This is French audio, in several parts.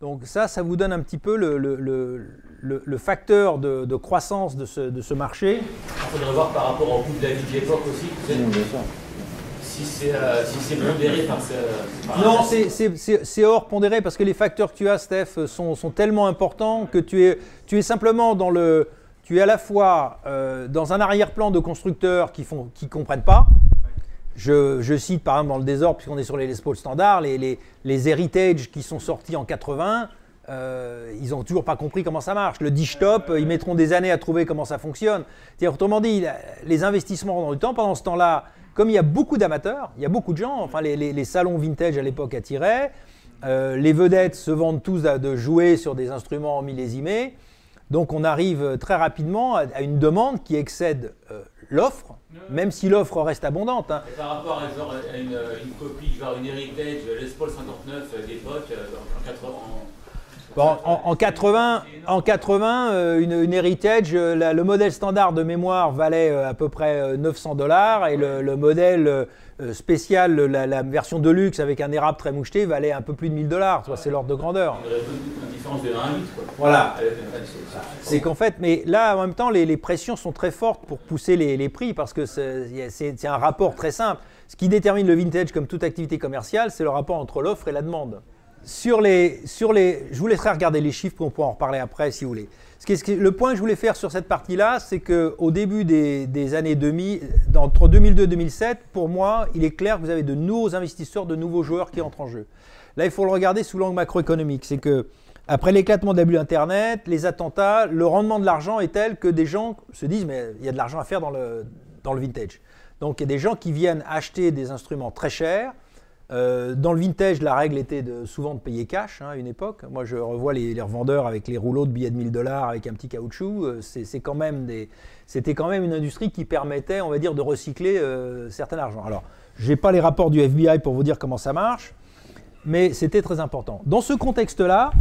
Donc ça, ça vous donne un petit peu le, le- le- le- le facteur de, de croissance de ce, de ce marché. Il faudrait voir par rapport au coût de la vie de l'époque aussi, si c'est euh, si pondéré par ce. par Non, c'est- hors pondéré parce que les facteurs que tu as, Steph, sont, sont tellement importants que tu es, tu es simplement dans le. Tu es à la fois euh, dans un arrière-plan de constructeurs qui ne qui comprennent pas. Je, cite par exemple dans le désordre, puisqu'on est sur les Les Paul standards, les, les, les Heritage qui sont sortis en 80, euh, ils n'ont toujours pas compris comment ça marche. Le dish top, ils mettront des années à trouver comment ça fonctionne. C'est-à-dire, autrement dit, les investissements dans le temps, pendant ce temps-là, comme il y a beaucoup d'amateurs, il y a beaucoup de gens, enfin les, les- les salons vintage à l'époque attiraient, euh, les vedettes se vendent tous de jouer sur des instruments millésimés, donc on arrive très rapidement à, une demande qui excède euh, l'offre, même si l'offre reste abondante. hein. Et par rapport à, genre, à une, une copie, genre une Heritage Les Paul 59 d'époque, euh, en 80. Bon, en, en 80, en 80 euh, une, une Heritage, euh, la- le modèle standard de mémoire valait euh, à peu près euh, 900 dollars et le, le modèle spécial, la, la version de luxe avec un érable très moucheté, valait un peu plus de 1000 dollars. C'est l'ordre de grandeur. Il y aurait une différence de 1 à 8, quoi. Voilà. C'est- qu'en fait, mais là en même temps, les, les pressions sont très fortes pour pousser les, les prix parce que c'est un rapport très simple. Ce qui détermine le vintage comme toute activité commerciale, c'est le rapport entre l'offre et la demande. Sur les, sur les, je vous laisserai regarder les chiffres, on pourra en reparler après si vous voulez. Le point que je voulais faire sur cette partie-là, c'est qu'au début des, années 2000, dans- entre 2002 et 2007, pour moi, il est clair que vous avez de nouveaux investisseurs, de nouveaux joueurs qui entrent en jeu. Là, il faut le regarder sous l'angle macroéconomique. C'est que après l'éclatement de la Internet, les attentats, le rendement de l'argent est tel que des gens se disent mais il y a de l'argent à faire dans le, dans le vintage. Donc il y a des gens qui viennent acheter des instruments très chers. Euh, dans le vintage, la règle était souvent de payer cash hein, à une époque. Moi, je revois les, revendeurs avec les rouleaux de billets de 1000 dollars avec un petit caoutchouc. Euh, c'était quand même une industrie qui permettait, on va dire, de recycler euh, certain argent. Alors, j'ai pas les rapports du FBI pour vous dire comment ça marche, mais c'était très important. Dans ce contexte-là,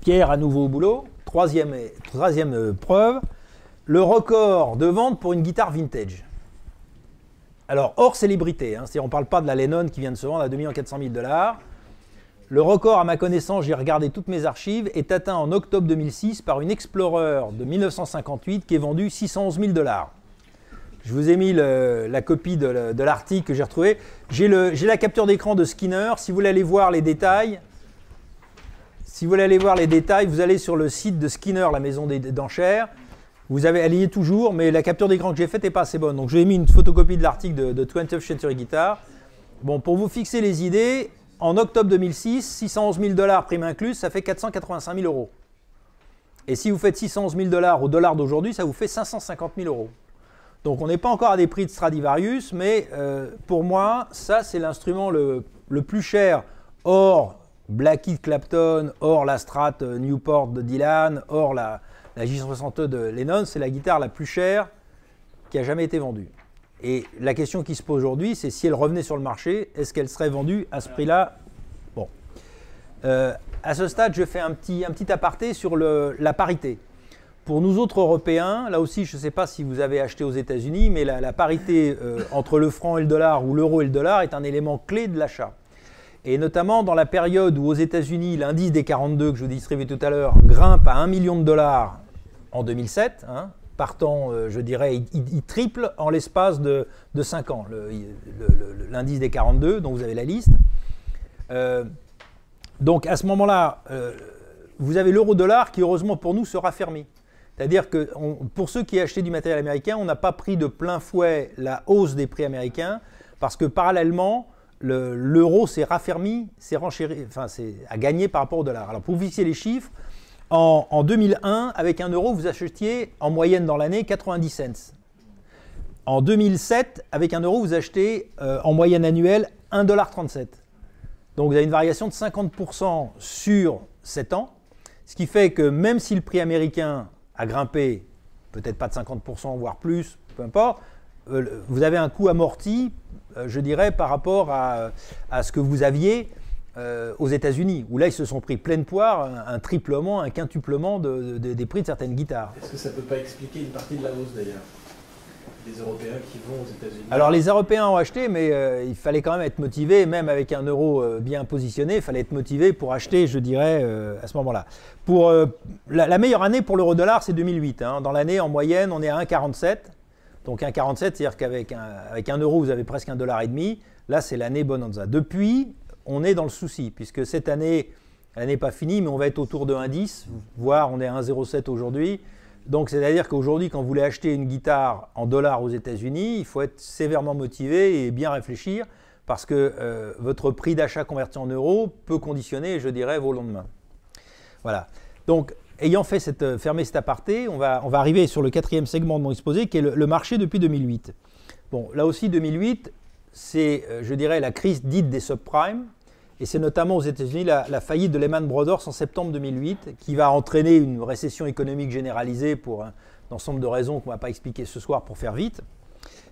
Pierre à nouveau au boulot. Troisième, troisième euh, preuve, le record de vente pour une guitare vintage. Alors, hors célébrité, hein, on ne parle pas de la Lennon qui vient de se vendre à 2 400 000 dollars. Le record, à ma connaissance, j'ai regardé toutes mes archives, est atteint en octobre 2006 par une Explorer de 1958 qui est vendue 611 000 dollars. Je vous ai mis la copie de, de l'article que j'ai retrouvé. J'ai la capture d'écran de Skinner. Si vous voulez aller voir les détails, si vous voulez aller voir les détails, vous allez sur le site de Skinner, la maison d'enchères. Vous avez, elle toujours, mais la capture d'écran que j'ai faite n'est pas assez bonne. Donc j'ai mis une photocopie de l'article de, de 20th Century Guitar. Bon, pour vous fixer les idées, en octobre 2006, 611 000 dollars prime incluse, ça fait 485 000 euros. Et si vous faites 611 000 dollars au dollar d'aujourd'hui, ça vous fait 550 000 euros. Donc on n'est pas encore à des prix de Stradivarius, mais euh, pour moi, ça c'est l'instrument le, plus cher, hors Blackheath Clapton, hors la Strat euh, Newport de Dylan, hors la, la J162 de Lennon, c'est la guitare la plus chère qui a jamais été vendue. Et la question qui se pose aujourd'hui, c'est si elle revenait sur le marché, est-ce qu'elle serait vendue à ce prix-là? Bon. Euh, à ce stade, je fais un petit, aparté sur la parité. Pour nous autres Européens, là aussi, je ne sais pas si vous avez acheté aux États-Unis, mais la, la parité euh, entre le franc et le dollar ou l'euro et le dollar est un élément clé de l'achat. Et notamment dans la période où aux États-Unis, l'indice des 42 que je vous distribuais tout à l'heure grimpe à 1 million de dollars en 2007, hein, partant, euh, je dirais, il, triple en l'espace de, de 5 ans, l'indice des 42, dont vous avez la liste. Euh, donc à ce moment-là, euh, vous avez l'euro-dollar qui, heureusement pour nous, sera fermé. C'est-à-dire que pour ceux qui achetaient du matériel américain, on n'a pas pris de plein fouet la hausse des prix américains parce que parallèlement, le- l'euro s'est raffermi, s'est enfin, à gagner par rapport au dollar. Alors pour vous fixer les chiffres, en, en 2001, avec un euro, vous achetiez en moyenne dans l'année 90 cents. En 2007, avec un euro, vous achetez euh, en moyenne annuelle 1,37$. Donc vous avez une variation de 50% sur 7 ans, ce qui fait que même si le prix américain a grimpé, peut-être pas de 50%, voire plus, peu importe, euh, vous avez un coût amorti, euh, je dirais, par rapport à ce que vous aviez euh, aux États-Unis, où là ils se sont pris pleine poire, un, un triplement, un quintuplement de- de- des prix de certaines guitares. Est-ce que ça peut pas expliquer une partie de la hausse d'ailleurs des Européens qui vont aux États-Unis? Alors les Européens ont acheté, mais euh, il fallait quand même être motivé, même avec un euro euh, bien positionné, il fallait être motivé pour acheter, je dirais, à ce moment-là. Pour la, la, meilleure année pour l'euro-dollar, c'est 2008. Hein. Dans l'année, en moyenne, on est à 1,47. Donc 1,47, c'est-à-dire qu'avec un, avec un euro, vous avez presque un dollar et demi. Là, c'est l'année bonanza. Depuis, on est dans le souci, puisque cette année, elle n'est pas finie, mais on va être autour de 1,10, voire on est à 1,07 aujourd'hui. Donc c'est-à-dire qu'aujourd'hui, quand vous voulez acheter une guitare en dollars aux États-Unis, il faut être sévèrement motivé et bien réfléchir parce que euh, votre prix d'achat converti en euros peut conditionner, je dirais, vos lendemains. Voilà. Donc, ayant fait cette, euh, fermé cet aparté, on va, on va arriver sur le quatrième segment de mon exposé, qui est le, marché depuis 2008. Bon, là aussi, 2008, c'est, euh, je dirais, la crise dite des subprimes. Et c'est notamment aux États-Unis la, faillite de Lehman Brothers en septembre 2008, qui va entraîner une récession économique généralisée pour un, ensemble de raisons qu'on ne va pas expliquer ce soir pour faire vite.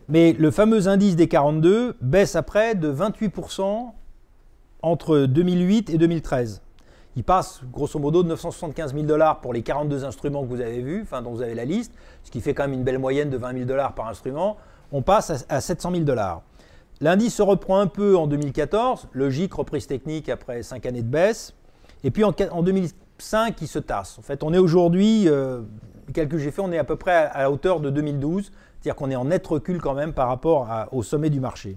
Mais le fameux indice des 42 baisse après de 28% entre 2008 et 2013. Il passe grosso modo de 975 000 dollars pour les 42 instruments que vous avez vus, dont vous avez la liste, ce qui fait quand même une belle moyenne de 20 000 dollars par instrument. On passe à 700 000 dollars. L'indice se reprend un peu en 2014, logique, reprise technique après 5 années de baisse. Et puis en, 2005, il se tasse. En fait, on est aujourd'hui, euh, calcul que j'ai fait, on est à peu près à, la hauteur de 2012, c'est-à-dire qu'on est en net recul quand même par rapport au sommet du marché.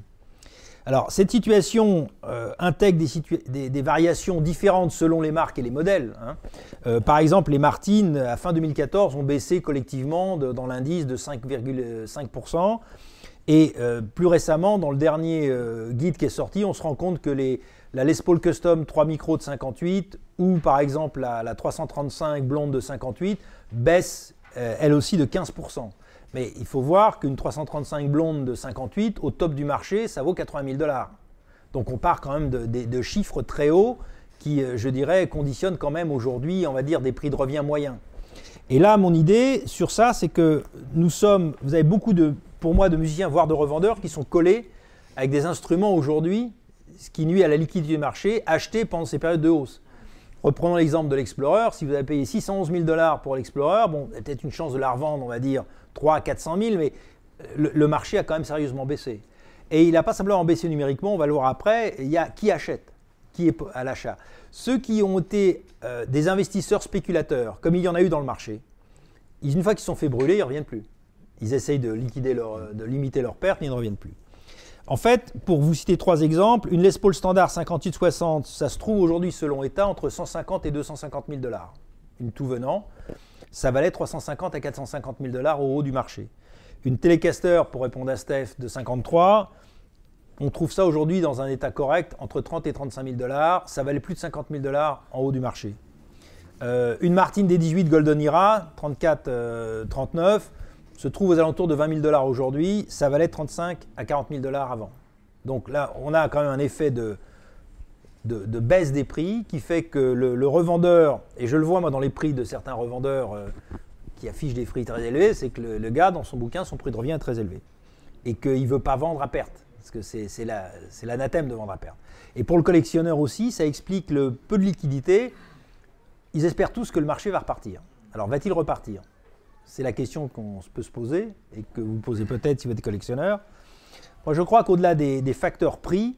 Alors, cette situation euh, intègre des, variations différentes selon les marques et les modèles. Hein. Euh, par exemple, les Martines, à fin 2014, ont baissé collectivement dans l'indice de 5,5%. Et euh, plus récemment, dans le dernier euh, guide qui est sorti, on se rend compte que les, la Les Paul Custom 3 micros de 58 ou par exemple la, 335 blonde de 58 baissent euh, elle aussi de 15%. Mais il faut voir qu'une 335 blonde de 58 au top du marché, ça vaut 80 000 dollars. Donc on part quand même de, de chiffres très hauts qui, je dirais, conditionnent quand même aujourd'hui, on va dire, des prix de revient moyens. Et là, mon idée sur ça, c'est que nous sommes, vous avez beaucoup de pour moi, de musiciens, voire de revendeurs, qui sont collés avec des instruments aujourd'hui, ce qui nuit à la liquidité du marché, achetés pendant ces périodes de hausse. Reprenons l'exemple de l'Explorer. Si vous avez payé 611 000 dollars pour l'Explorer, bon, il y a peut-être une chance de la revendre, on va dire 3 à 400 000, mais le, marché a quand même sérieusement baissé. Et il n'a pas simplement baissé numériquement, on va le voir après. Il y a qui achète, qui est à l'achat. Ceux qui ont été euh, des investisseurs spéculateurs, comme il y en a eu dans le marché, une fois qu'ils sont fait brûler, ils ne reviennent plus ils essayent de, liquider leur, de limiter leurs pertes, mais ils ne reviennent plus. En fait, pour vous citer trois exemples, une Les Paul standard 58-60, ça se trouve aujourd'hui selon État entre 150 et 250 000 dollars. Une tout venant, ça valait 350 à 450 000 dollars au haut du marché. Une Telecaster, pour répondre à Steph, de 53, on trouve ça aujourd'hui dans un état correct entre 30 et 35 000 dollars. Ça valait plus de 50 000 dollars en haut du marché. Euh, une Martin D18 Golden Era, 34-39, se trouve aux alentours de 20 000 dollars aujourd'hui, ça valait 35 à 40 000 dollars avant. Donc là, on a quand même un effet de, de, baisse des prix qui fait que le, revendeur, et je le vois moi dans les prix de certains revendeurs euh, qui affichent des prix très élevés, c'est que le, gars, dans son bouquin, son prix de revient est très élevé. Et qu'il ne veut pas vendre à perte, parce que c'est l'anathème de vendre à perte. Et pour le collectionneur aussi, ça explique le peu de liquidité. Ils espèrent tous que le marché va repartir. Alors va-t-il repartir? C'est la question qu'on peut se poser et que vous posez peut-être si vous êtes collectionneur. Moi, je crois qu'au-delà des, facteurs prix,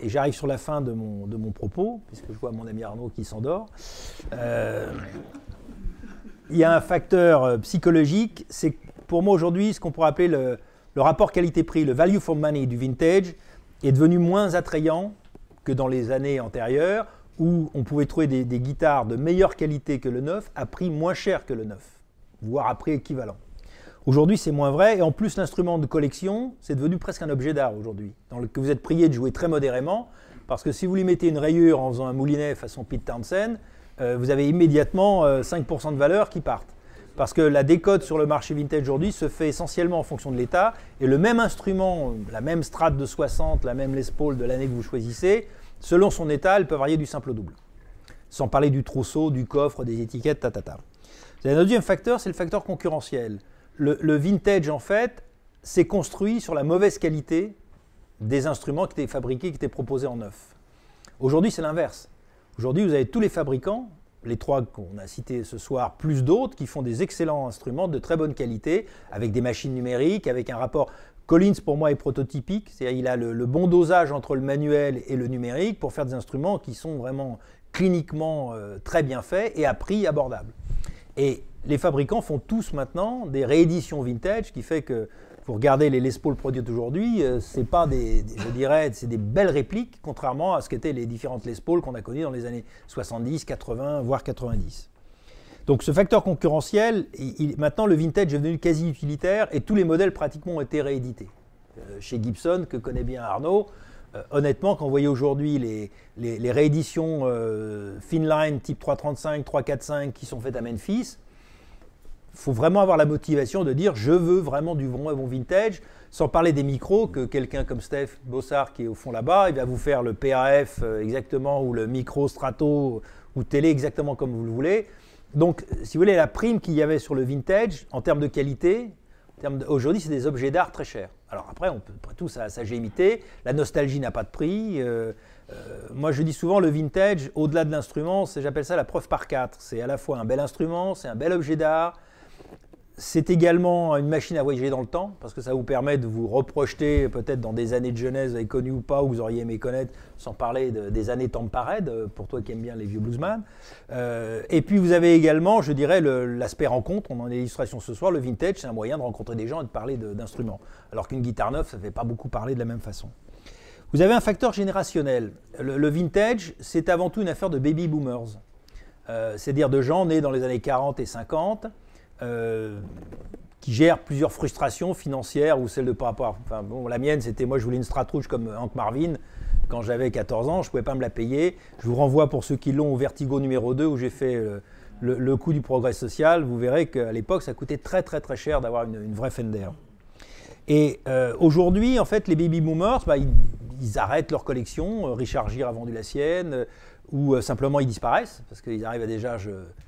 et j'arrive sur la fin de mon, propos, puisque je vois mon ami Arnaud qui s'endort, euh, il y a un facteur euh, psychologique, c'est pour moi aujourd'hui ce qu'on pourrait appeler le, rapport qualité-prix, le value for money du vintage, est devenu moins attrayant que dans les années antérieures, où on pouvait trouver des, des guitares de meilleure qualité que le neuf à prix moins cher que le neuf voire à prix équivalent. Aujourd'hui, c'est moins vrai, et en plus, l'instrument de collection, c'est devenu presque un objet d'art aujourd'hui, dans lequel vous êtes prié de jouer très modérément, parce que si vous lui mettez une rayure en faisant un moulinet façon Pete Townsend, euh, vous avez immédiatement 5% euh, de valeur qui partent. Parce que la décote sur le marché vintage aujourd'hui se fait essentiellement en fonction de l'état, et le même instrument, la même strate de 60, la même Les Paul de l'année que vous choisissez, selon son état, elle peut varier du simple au double. Sans parler du trousseau, du coffre, des étiquettes, ta, ta, ta. Un deuxième facteur, c'est le facteur concurrentiel. Le, vintage, en fait, s'est construit sur la mauvaise qualité des instruments qui étaient fabriqués, qui étaient proposés en neuf. Aujourd'hui, c'est l'inverse. Aujourd'hui, vous avez tous les fabricants les trois qu'on a cités ce soir, plus d'autres qui font des excellents instruments de très bonne qualité, avec des machines numériques, avec un rapport. Collins, pour moi, est prototypique, c'est-à-dire il a le, bon dosage entre le manuel et le numérique pour faire des instruments qui sont vraiment cliniquement euh, très bien faits et à prix abordable. Et les fabricants font tous maintenant des rééditions vintage, qui fait que vous regardez les Les Paul produites aujourd'hui, euh, c'est pas des, je dirais, c'est des belles répliques, contrairement à ce qu'étaient les différentes Les Paul qu'on a connues dans les années 70, 80, voire 90. Donc ce facteur concurrentiel, maintenant le vintage est devenu quasi utilitaire et tous les modèles pratiquement ont été réédités. Euh, chez Gibson, que connaît bien Arnaud, euh, honnêtement, quand vous voyez aujourd'hui les, rééditions Finline type 335, 345 qui sont faites à Memphis, il faut vraiment avoir la motivation de dire je veux vraiment du bon, bon vintage, sans parler des micros, que quelqu'un comme Steph Bossard qui est au fond là-bas, il va vous faire le PAF euh, exactement, ou le micro strato, ou télé exactement comme vous le voulez. Donc, si vous voulez, la prime qu'il y avait sur le vintage, en termes de qualité, aujourd'hui, c'est des objets d'art très chers. Alors après, on peut, après tout, ça, j'ai imité. La nostalgie n'a pas de prix. Euh, euh, moi, je dis souvent, le vintage, au-delà de l'instrument, j'appelle ça la preuve par quatre. C'est à la fois un bel instrument, c'est un bel objet d'art, c'est également une machine à voyager dans le temps, parce que ça vous permet de vous reprojeter peut-être dans des années de jeunesse, vous avez connu ou pas, ou vous auriez aimé connaître, sans parler des années Tom Parade, pour toi qui aimes bien les vieux bluesman. Euh, et puis vous avez également, je dirais, l'aspect rencontre. On en a l'illustration ce soir. Le vintage, c'est un moyen de rencontrer des gens et de parler d'instruments. Alors qu'une guitare neuve, ça ne fait pas beaucoup parler de la même façon. Vous avez un facteur générationnel. Le, vintage, c'est avant tout une affaire de baby boomers. Euh, c'est-à-dire de gens nés dans les années 40 et 50 euh, qui gère plusieurs frustrations financières ou celles de par rapport. Enfin, bon, la mienne, c'était moi, je voulais une Stratrouge comme Hank Marvin quand j'avais 14 ans, je ne pouvais pas me la payer. Je vous renvoie pour ceux qui l'ont au Vertigo numéro 2 où j'ai fait euh, le, coût du progrès social. Vous verrez qu'à l'époque, ça coûtait très très très cher d'avoir une, vraie Fender. Et euh, aujourd'hui, en fait, les baby boomers, bah, ils, ils, arrêtent leur collection. Richard Gere a vendu la sienne ou euh, simplement ils disparaissent, parce qu'ils arrivent à déjà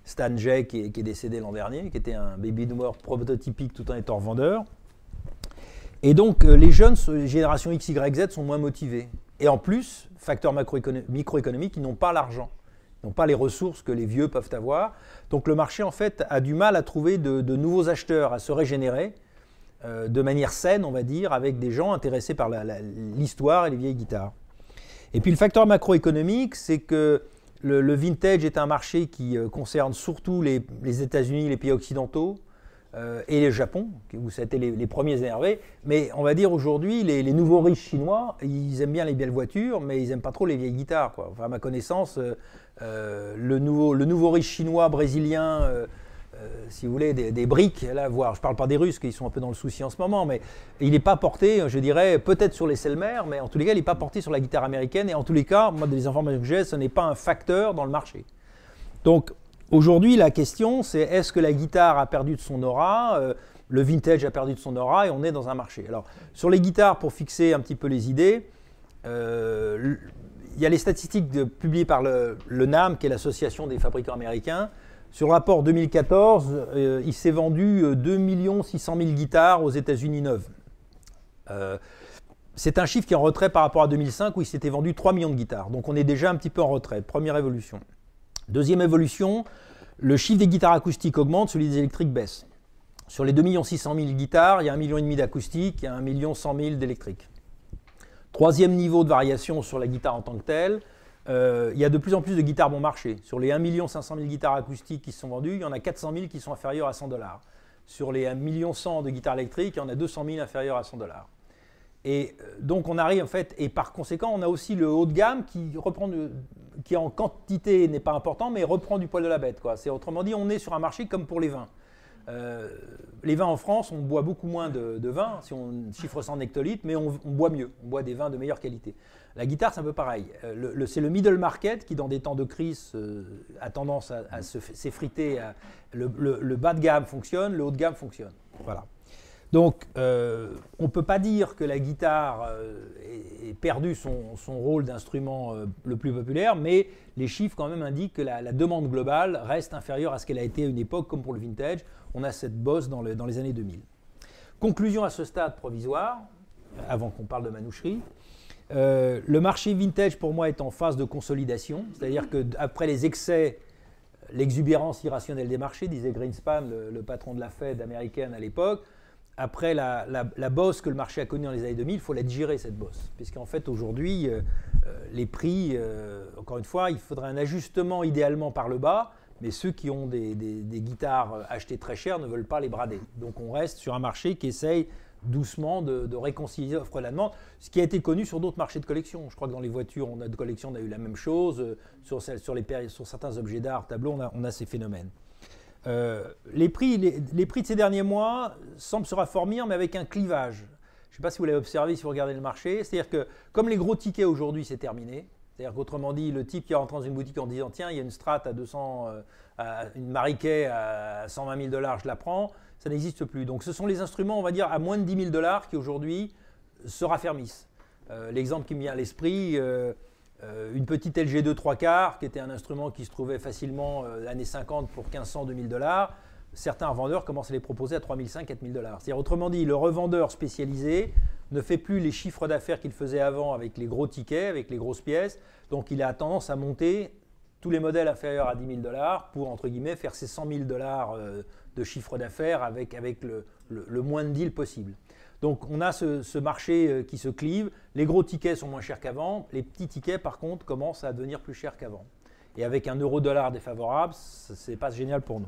Stan Jay, qui est, décédé l'an dernier, qui était un baby boomer prototypique tout en étant vendeur. Et donc euh, les jeunes, génération X, Y, Z, sont moins motivés. Et en plus, facteur microéconomique, ils n'ont pas l'argent, ils n'ont pas les ressources que les vieux peuvent avoir. Donc le marché, en fait, a du mal à trouver de, nouveaux acheteurs, à se régénérer euh, de manière saine, on va dire, avec des gens intéressés par l'histoire et les vieilles guitares. Et puis le facteur macroéconomique, c'est que le, vintage est un marché qui euh, concerne surtout les, États-Unis, les pays occidentaux euh, et le Japon, où ça a été les, premiers énervés. Mais on va dire aujourd'hui, les, nouveaux riches chinois, ils aiment bien les belles voitures, mais ils n'aiment pas trop les vieilles guitares. Enfin, à ma connaissance, euh, le, nouveau, le nouveau riche chinois, brésilien, si vous voulez, des, briques, là, voir, je parle pas des Russes qui sont un peu dans le souci en ce moment, mais il n'est pas porté, je dirais, peut-être sur les Selmer, mais en tous les cas, il n'est pas porté sur la guitare américaine, et en tous les cas, moi, des informations que j'ai, ce n'est pas un facteur dans le marché. Donc, aujourd'hui, la question, c'est est-ce que la guitare a perdu de son aura euh, le vintage a perdu de son aura et on est dans un marché. Alors, sur les guitares, pour fixer un petit peu les idées, euh, il y a les statistiques publiées par le NAM, qui est l'association des fabricants américains. Sur le rapport 2014, euh, il s'est vendu 2 600 000 guitares aux États-Unis neuves. Euh, c'est un chiffre qui est en retrait par rapport à 2005 où il s'était vendu 3 millions de guitares. Donc on est déjà un petit peu en retrait. Première évolution. Deuxième évolution, le chiffre des guitares acoustiques augmente, celui des électriques baisse. Sur les 2 600 000 guitares, il y a 1,5 million d'acoustiques, a 1 100 000 d'électriques. Troisième niveau de variation sur la guitare en tant que telle, euh, il y a de plus en plus de guitares bon marché. Sur les 1 500 000 guitares acoustiques qui sont vendues, il y en a 400 000 qui sont inférieures à 100 dollars. Sur les 1 million de guitares électriques, il y en a 200 000 inférieures à 100 dollars. Et euh, donc on arrive en fait, et par conséquent, on a aussi le haut de gamme qui reprend, qui en quantité n'est pas important, mais reprend du poil de la bête. C'est autrement dit, on est sur un marché comme pour les vins. Euh, les vins en France, on boit beaucoup moins de, vin, si on chiffre ça en hectolitres, mais on, boit mieux, on boit des vins de meilleure qualité. La guitare, c'est un peu pareil. Euh, c'est le middle market qui, dans des temps de crise, euh, a tendance à, s'effriter. Le, bas de gamme fonctionne, le haut de gamme fonctionne. Voilà. Donc, on ne peut pas dire que la guitare ait, perdu son, rôle d'instrument le plus populaire, mais les chiffres quand même indiquent que la, demande globale reste inférieure à ce qu'elle a été à une époque, comme pour le vintage on a cette bosse dans, les années 2000. Conclusion à ce stade provisoire, avant qu'on parle de manoucherie. Euh, le marché vintage, pour moi, est en phase de consolidation, c'est-à-dire qu'après les excès l'exubérance irrationnelle des marchés, disait Greenspan, le, patron de la Fed américaine à l'époque. Après la, bosse que le marché a connue dans les années 2000, il faut la digérer, cette bosse. Puisqu'en fait, aujourd'hui, euh, euh, les prix, encore une fois, il faudrait un ajustement idéalement par le bas, mais ceux qui ont des, guitares achetées très chères ne veulent pas les brader. Donc on reste sur un marché qui essaye doucement de, réconcilier l'offre et la demande, ce qui a été connu sur d'autres marchés de collection. Je crois que dans les voitures, on a de collection, on a eu la même chose. Euh, sur, les, sur certains objets d'art, tableaux, on a, ces phénomènes. Euh, les, prix, les, prix de ces derniers mois semblent se rafformir, mais avec un clivage. Je ne sais pas si vous l'avez observé si vous regardez le marché. C'est-à-dire que comme les gros tickets aujourd'hui, c'est terminé. C'est-à-dire qu'autrement dit, le type qui rentre dans une boutique en disant tiens, il y a une strat à 200, euh, une mariquet à 120 000 dollars, je la prends ça n'existe plus. Donc ce sont les instruments, on va dire, à moins de 10 000 dollars qui aujourd'hui se raffermissent. Euh, l'exemple qui me vient à l'esprit, euh, euh, une petite LG2 3 quarts, qui était un instrument qui se trouvait facilement l'année 50 pour 1500, 2000 dollars. Certains revendeurs commencent à les proposer à 3500, 4000 dollars. C'est-à-dire, autrement dit, le revendeur spécialisé ne fait plus les chiffres d'affaires qu'il faisait avant avec les gros tickets, avec les grosses pièces. Donc, il a tendance à monter tous les modèles inférieurs à 10 000 dollars pour, entre guillemets, faire ses 100 000 dollars de chiffre d'affaires avec, avec le, moins de deals possible. Donc on a ce, marché euh, qui se clive, les gros tickets sont moins chers qu'avant, les petits tickets par contre commencent à devenir plus chers qu'avant. Et avec un euro-dollar défavorable, c'est pas génial pour nous.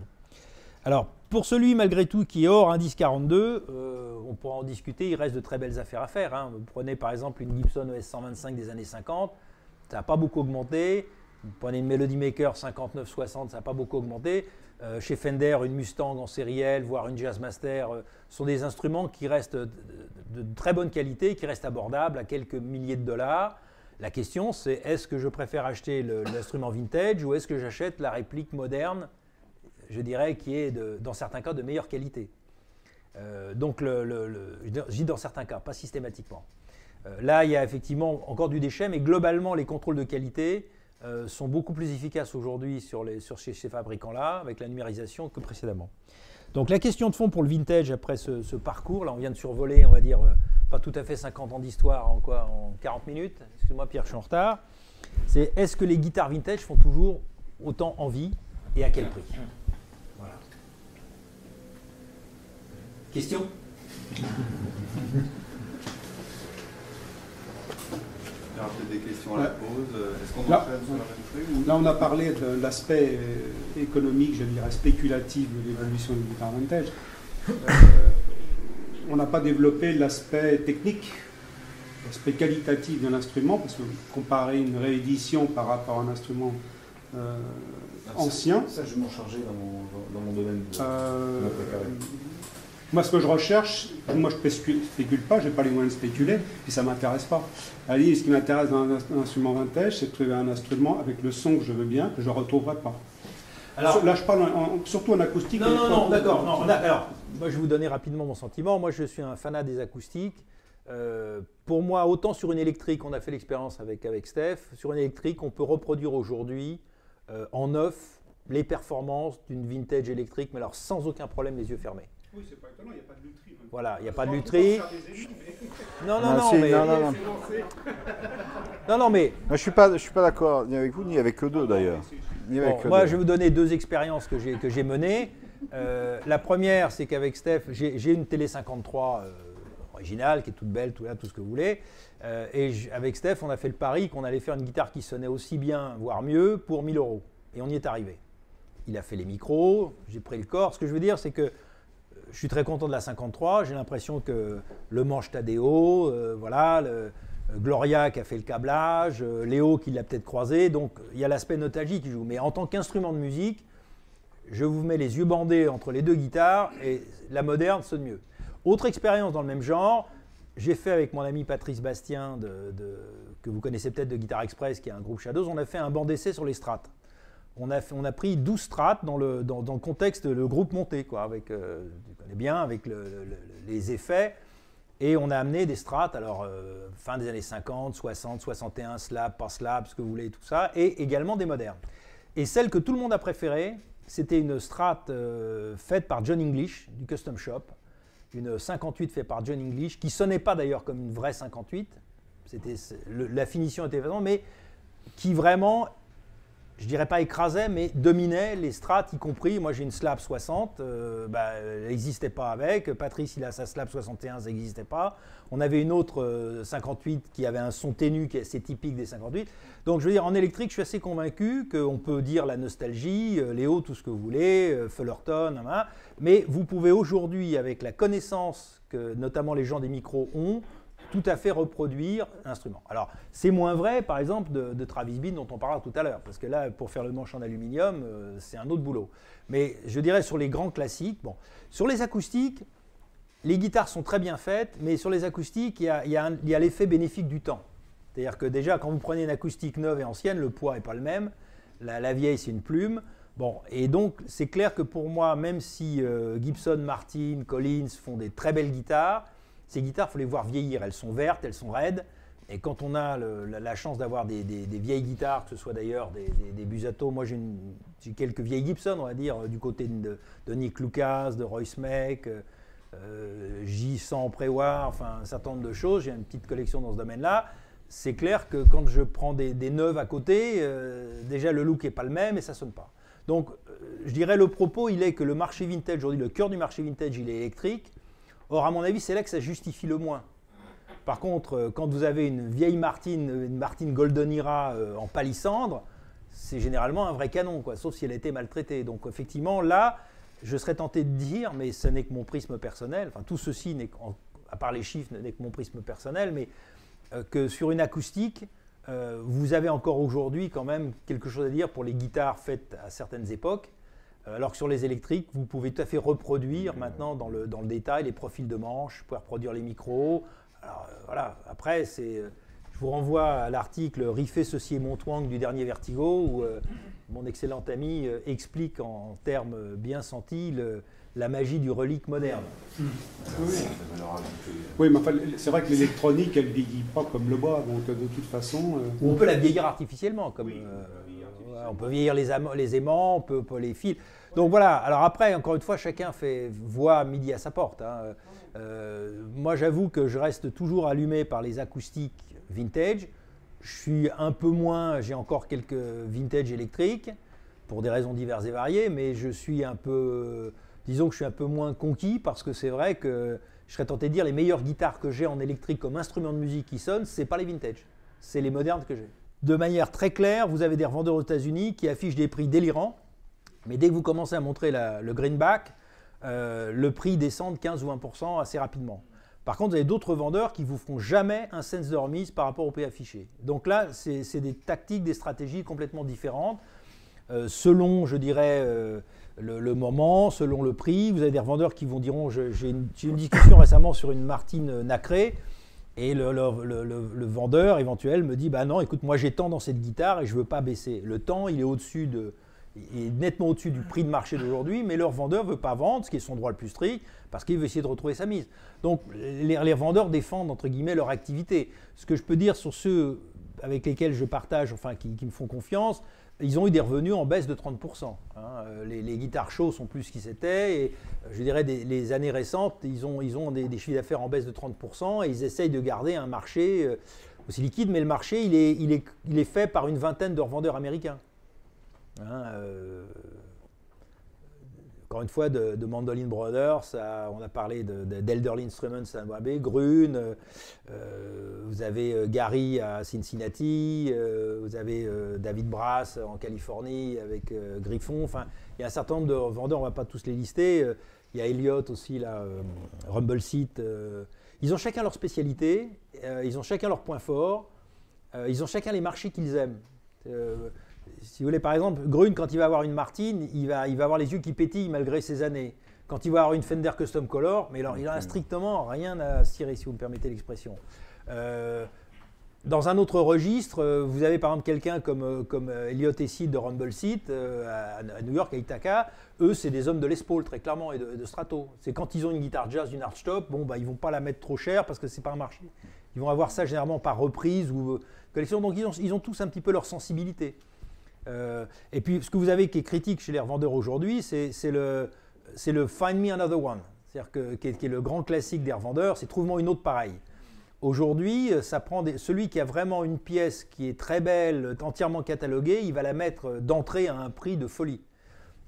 Alors pour celui malgré tout qui est hors indice 42, euh, on pourra en discuter, il reste de très belles affaires à faire. Hein. Vous prenez par exemple une Gibson ES 125 des années 50, ça n'a pas beaucoup augmenté. Vous prenez une Melody Maker 59-60, ça n'a pas beaucoup augmenté. Euh, chez Fender, une Mustang en sériel, voire une Jazzmaster, euh, sont des instruments qui restent de, très bonne qualité, qui restent abordables à quelques milliers de dollars. La question, c'est est-ce que je préfère acheter l'instrument vintage ou est-ce que j'achète la réplique moderne, je dirais, qui est dans certains cas de meilleure qualité? Euh, Donc, je dis dans certains cas, pas systématiquement. là, il y a effectivement encore du déchet, mais globalement, les contrôles de qualité euh, sont beaucoup plus efficaces aujourd'hui sur, ces, fabricants-là, avec la numérisation, que précédemment. Donc la question de fond pour le vintage après ce, parcours, là on vient de survoler, on va dire, euh, pas tout à fait 50 ans d'histoire en En 40 minutes Excuse-moi Pierre, je suis en retard. C'est est-ce que les guitares vintage font toujours autant envie et à quel prix? Voilà. Question? des questions à la pause. Est-ce qu'on là, là, on a parlé de l'aspect euh, économique, je dirais spéculatif de l'évolution du guitare vintage. Euh, on n'a pas développé l'aspect technique, l'aspect qualitatif de l'instrument, parce que comparer une réédition par rapport à un instrument euh, ancien. Ça, je m'en chargeais dans mon, dans mon domaine. De, moi, ce que je recherche, moi, je ne spécule pas, je n'ai pas les moyens de spéculer, puis ça ne m'intéresse pas. À ce qui m'intéresse dans un, instrument vintage, c'est de trouver un instrument avec le son que je veux bien, que je ne retrouverai pas. Alors, là, je parle surtout en acoustique. Non, non, non, d'accord. alors, moi, je vais vous donner rapidement mon sentiment. Moi, je suis un fanat des acoustiques. Euh, pour moi, autant sur une électrique, on a fait l'expérience avec, avec Steph, sur une électrique, on peut reproduire aujourd'hui euh, en neuf les performances d'une vintage électrique, mais alors sans aucun problème, les yeux fermés. Oui, c'est pas étonnant, il n'y a pas de lutherie. Voilà, il n'y a pas de lutherie. Non, non, non, mais. Non, non, non. non, non, mais. je ne suis pas, je suis pas d'accord ni avec vous, ni avec eux deux d'ailleurs. moi, je vais vous donner deux expériences que j'ai, que j'ai menées. Euh, la première, c'est qu'avec Steph, j'ai, une télé 53 euh, originale, qui est toute belle, tout, là, tout ce que vous voulez. Euh, et avec Steph, on a fait le pari qu'on allait faire une guitare qui sonnait aussi bien, voire mieux, pour 1000 euros. Et on y est arrivé. Il a fait les micros, j'ai pris le corps. Ce que je veux dire, c'est que je suis très content de la 53. J'ai l'impression que le Manche Tadeo, euh, voilà, le, euh, Gloria qui a fait le câblage, euh, Léo qui l'a peut-être croisé. Donc il y a l'aspect nostalgie qui joue. Mais en tant qu'instrument de musique, je vous mets les yeux bandés entre les deux guitares et la moderne sonne mieux. Autre expérience dans le même genre, j'ai fait avec mon ami Patrice Bastien, que vous connaissez peut-être de Guitar Express, qui est un groupe Shadows, on a fait un banc d'essai sur les strates on a, on a pris 12 strates dans le, dans, le contexte, le groupe monté, quoi, avec, euh, connais bien, avec les effets. Et on a amené des strates, alors euh, fin des années 50, 60, 61, slab par slab, ce que vous voulez, tout ça, et également des modernes. Et celle que tout le monde a préférée, c'était une strat euh, faite par John English, du Custom Shop, une 58 faite par John English, qui sonnait pas d'ailleurs comme une vraie 58, c'était, la finition était vraiment, mais qui vraiment je dirais pas écrasait, mais dominait les strates, y compris. Moi, j'ai une slab 60, euh, bah, elle n'existait pas avec. Patrice, il a sa slab 61, ça n'existait pas. On avait une autre 58 euh, qui avait un son ténu qui est assez typique des 58. Donc, je veux dire, en électrique, je suis assez convaincu qu'on peut dire la nostalgie, euh, Léo, tout ce que vous voulez, Fullerton, mais vous pouvez aujourd'hui, avec la connaissance que notamment les gens des micros ont, tout à fait reproduire l'instrument. Alors, c'est moins vrai, par exemple, de, Travis Bean, dont on parlera tout à l'heure, parce que là, pour faire le manche en aluminium, euh, c'est un autre boulot. Mais je dirais sur les grands classiques, bon, sur les acoustiques, les guitares sont très bien faites, mais sur les acoustiques, il y a, l'effet bénéfique du temps. C'est-à-dire que déjà, quand vous prenez une acoustique neuve et ancienne, le poids n'est pas le même. La, vieille, c'est une plume. Bon, et donc, c'est clair que pour moi, même si euh, Gibson, Martin, Collins font des très belles guitares, ces guitares, il faut les voir vieillir. Elles sont vertes, elles sont raides. Et quand on a la, chance d'avoir des, vieilles guitares, que ce soit d'ailleurs des, Busato, moi j'ai quelques vieilles Gibson, on va dire, du côté de, Nick Lucas, de Royce Meck, euh, J100 Prévoir, enfin un certain nombre de choses. J'ai une petite collection dans ce domaine-là. C'est clair que quand je prends des, neuves à côté, euh, déjà le look n'est pas le même et ça sonne pas. Donc euh, je dirais le propos, il est que le marché vintage, aujourd'hui le cœur du marché vintage, il est électrique. Or, à mon avis, c'est là que ça justifie le moins. Par contre, euh, quand vous avez une vieille Martine, une Martine Golden Era euh, en palissandre, c'est généralement un vrai canon, quoi, sauf si elle a été maltraitée. Donc, effectivement, là, je serais tenté de dire, mais ce n'est que mon prisme personnel, enfin, tout ceci, à part les chiffres, n'est que mon prisme personnel, mais euh, que sur une acoustique, vous avez encore aujourd'hui quand même quelque chose à dire pour les guitares faites à certaines époques euh, alors que sur les électriques, vous pouvez tout à fait reproduire maintenant dans le, dans le détail les profils de manches, vous pouvez reproduire les micros. Alors, euh, voilà, après, c'est, euh, je vous renvoie à l'article Riffé, ceci et Montwang du dernier Vertigo, où mon excellent ami explique en termes bien sentis la magie du relique moderne. Oui, mais c'est vrai que l'électronique, elle ne vieillit pas comme le bois, donc de toute façon. Ou on peut la vieillir artificiellement, comme on peut vieillir les, les aimants, on peut, les fils. Donc voilà, alors après, encore une fois, chacun fait voix midi à sa porte. Hein. Euh, moi, j'avoue que je reste toujours allumé par les acoustiques vintage. Je suis un peu moins, j'ai encore quelques vintage électriques, pour des raisons diverses et variées, mais je suis un peu, disons que je suis un peu moins conquis, parce que c'est vrai que je serais tenté de dire les meilleures guitares que j'ai en électrique comme instrument de musique qui sonnent, c'est pas les vintage, c'est les modernes que j'ai de manière très claire, vous avez des revendeurs aux États-Unis qui affichent des prix délirants, mais dès que vous commencez à montrer le greenback, euh, le prix descend de 15 ou 20% assez rapidement. Par contre, vous avez d'autres vendeurs qui vous feront jamais un sens de remise par rapport au prix affiché. Donc là, c'est des tactiques, des stratégies complètement différentes, euh, selon, je dirais, euh, le, moment, selon le prix. Vous avez des revendeurs qui vont diront, j'ai une, une, discussion récemment sur une Martine nacrée. Et le, vendeur éventuel me dit bah non, écoute, moi j'ai tant dans cette guitare et je veux pas baisser. Le temps, il est au-dessus de, nettement au-dessus du prix de marché d'aujourd'hui, mais leur vendeur veut pas vendre, ce qui est son droit le plus strict, parce qu'il veut essayer de retrouver sa mise. Donc les, les, vendeurs défendent entre guillemets leur activité. Ce que je peux dire sur ceux avec lesquels je partage, enfin qui, me font confiance, ils ont eu des revenus en baisse de 30%. Hein. Euh, les, guitares chaudes sont plus ce qu'ils étaient. Et euh, je dirais, des, les années récentes, ils ont, ils ont des, chiffres d'affaires en baisse de 30% et ils essayent de garder un marché euh, aussi liquide, mais le marché, il est, il est, il est fait par une vingtaine de revendeurs américains. Hein, encore une fois, de, de Mandolin Brothers, on a parlé d'Elderly Instruments à Moabé, Grune, euh, vous avez euh, Gary à Cincinnati, euh, vous avez David Brass en Californie avec Griffon. Enfin, il y a un certain nombre de vendeurs, on ne va pas tous les lister. Il y a Elliott aussi, là, Rumble Seat. ils ont chacun leur spécialité, ils ont chacun leur point fort, ils ont chacun les marchés qu'ils aiment si vous voulez, par exemple, Grune, quand il va avoir une Martine, il va, il va avoir les yeux qui pétillent malgré ses années. Quand il va avoir une Fender Custom Color, mais alors, il a strictement rien à cirer, si vous me permettez l'expression. Euh, dans un autre registre, euh, vous avez par exemple quelqu'un comme, euh, comme Elliot et Sid de Rumble Seat à, New York, à Ithaca. Eux, c'est des hommes de Les Paul, très clairement, et de, Strato. C'est quand ils ont une guitare jazz, une archtop, bon, bah, ils vont pas la mettre trop cher parce que c'est pas un marché. Ils vont avoir ça généralement par reprise ou collection. Donc, ils ont, ils ont tous un petit peu leur sensibilité. Euh, et puis, ce que vous avez qui est critique chez les revendeurs aujourd'hui, c'est le, Find Me Another One, c'est-à-dire que, qui, est, le grand classique des revendeurs, c'est Trouve-moi une autre pareille. Aujourd'hui, ça prend celui qui a vraiment une pièce qui est très belle, entièrement cataloguée, il va la mettre d'entrée à un prix de folie.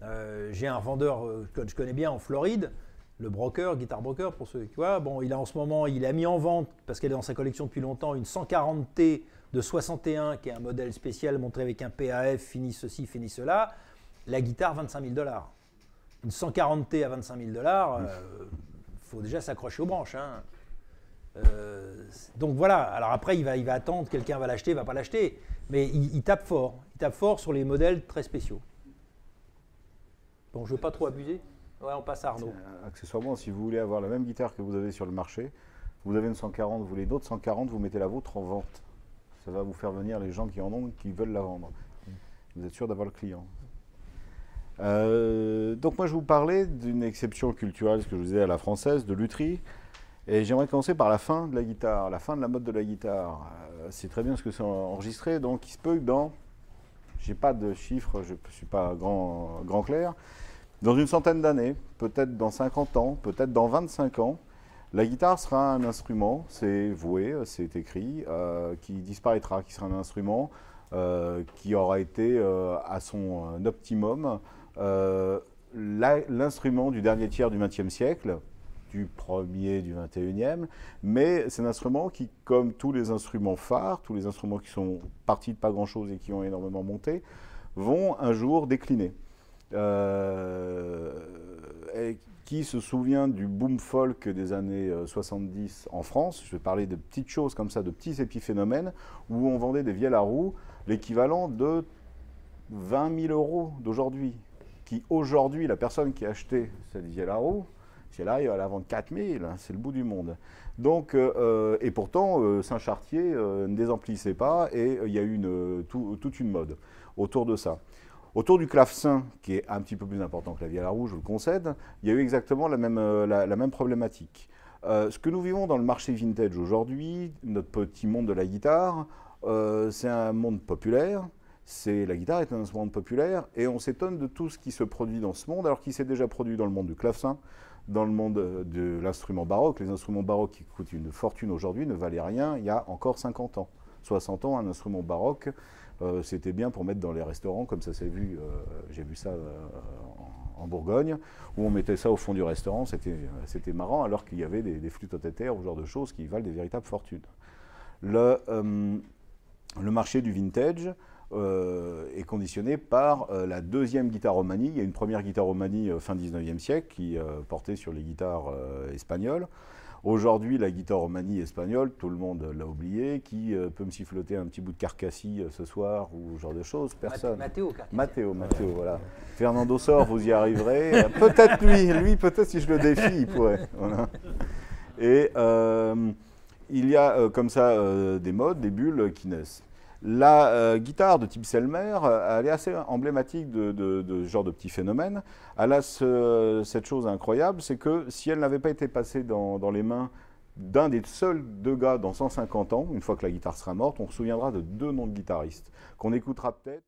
Euh, J'ai un vendeur euh, que je connais bien en Floride, le broker, guitar broker pour ceux qui voient. Bon, il a en ce moment, il a mis en vente parce qu'elle est dans sa collection depuis longtemps une 140T de 61 qui est un modèle spécial montré avec un PAF, fini ceci, fini cela. La guitare 25 000 dollars. Une 140T à 25 000 dollars, il faut déjà s'accrocher aux branches. hein. Euh, donc voilà, alors après il va, il va attendre, quelqu'un va l'acheter, va pas l'acheter, mais il, il tape fort, il tape fort sur les modèles très spéciaux. Bon, je veux pas trop abuser. Ouais, on passe à Arnaud. Euh, Accessoirement, si vous voulez avoir la même guitare que vous avez sur le marché, vous avez une 140, vous voulez d'autres 140, vous mettez la vôtre en vente. Ça va vous faire venir les gens qui en ont, qui veulent la vendre. Vous êtes sûr d'avoir le client. Euh, donc moi je vous parlais d'une exception culturelle, ce que je vous disais à la française, de lutherie. Et j'aimerais commencer par la fin de la guitare, la fin de la mode de la guitare. Euh, c'est très bien ce que c'est enregistré, donc il se peut que dans, j'ai pas de chiffres, je ne suis pas grand, grand clair, dans une centaine d'années, peut-être dans 50 ans, peut-être dans 25 ans, la guitare sera un instrument, c'est voué, c'est écrit, euh, qui disparaîtra, qui sera un instrument euh, qui aura été euh, à son optimum l'instrument du dernier tiers du XXe siècle, du premier du XXIe, mais c'est un instrument qui, comme tous les instruments phares, tous les instruments qui sont partis de pas grand-chose et qui ont énormément monté, vont un jour décliner. Qui se souvient du boom folk des années euh, 70 en France Je vais parler de petites choses comme ça, de petits épiphénomènes, où on vendait des vielles à roue l'équivalent de 20 000 euros d'aujourd'hui. Qui aujourd'hui, la personne qui a acheté cette vielle à roue, si elle arrive à la vendre 4 000, c'est le bout du monde. Donc, euh, euh, et pourtant, euh, Saint-Chartier euh, ne désemplissait pas et euh, il y a eu euh, toute une mode autour de ça. Autour du clavecin, qui est un petit peu plus important que la vielle à je le concède, il y a eu exactement la même, euh, problématique. Euh, ce que nous vivons dans le marché vintage aujourd'hui, notre petit monde de la guitare, euh, c'est un monde populaire. C'est la guitare est un instrument populaire et on s'étonne de tout ce qui se produit dans ce monde, alors qu'il s'est déjà produit dans le monde du clavecin, dans le monde de l'instrument baroque. Les instruments baroques qui coûtent une fortune aujourd'hui ne valaient rien il y a encore 50 ans. 60 ans, un instrument baroque, euh, c'était bien pour mettre dans les restaurants, comme ça s'est vu, euh, j'ai vu ça euh, en, Bourgogne, où on mettait ça au fond du restaurant, c'était marrant, alors qu'il y avait des, des flûtes terre, ou ce genre de choses qui valent des véritables fortunes. Le, marché du vintage est conditionné par la deuxième guitare romanie. Il y a une première guitare romanie euh, fin 19e siècle qui portait sur les guitares espagnoles. Aujourd'hui, la guitare romanie espagnole, tout le monde l'a oublié. Qui euh, peut me siffloter un petit bout de carcassie euh, ce soir ou ce genre de choses Personne. Mathéo, Cartier. Mathéo, Mathéo, voilà. Fernando Sor, vous y arriverez. Euh, Peut-être lui, lui, peut-être si je le défie, il pourrait. Voilà. Et euh, il y a comme ça des modes, des bulles qui naissent. La euh, guitare de type Selmer, euh, elle est assez emblématique de, ce genre de petit phénomène. Elle a ce- cette chose incroyable, c'est que si elle n'avait pas été passée dans, dans les mains d'un des seuls deux gars dans 150 ans, une fois que la guitare sera morte, on se souviendra de deux noms de guitaristes qu'on écoutera peut-être.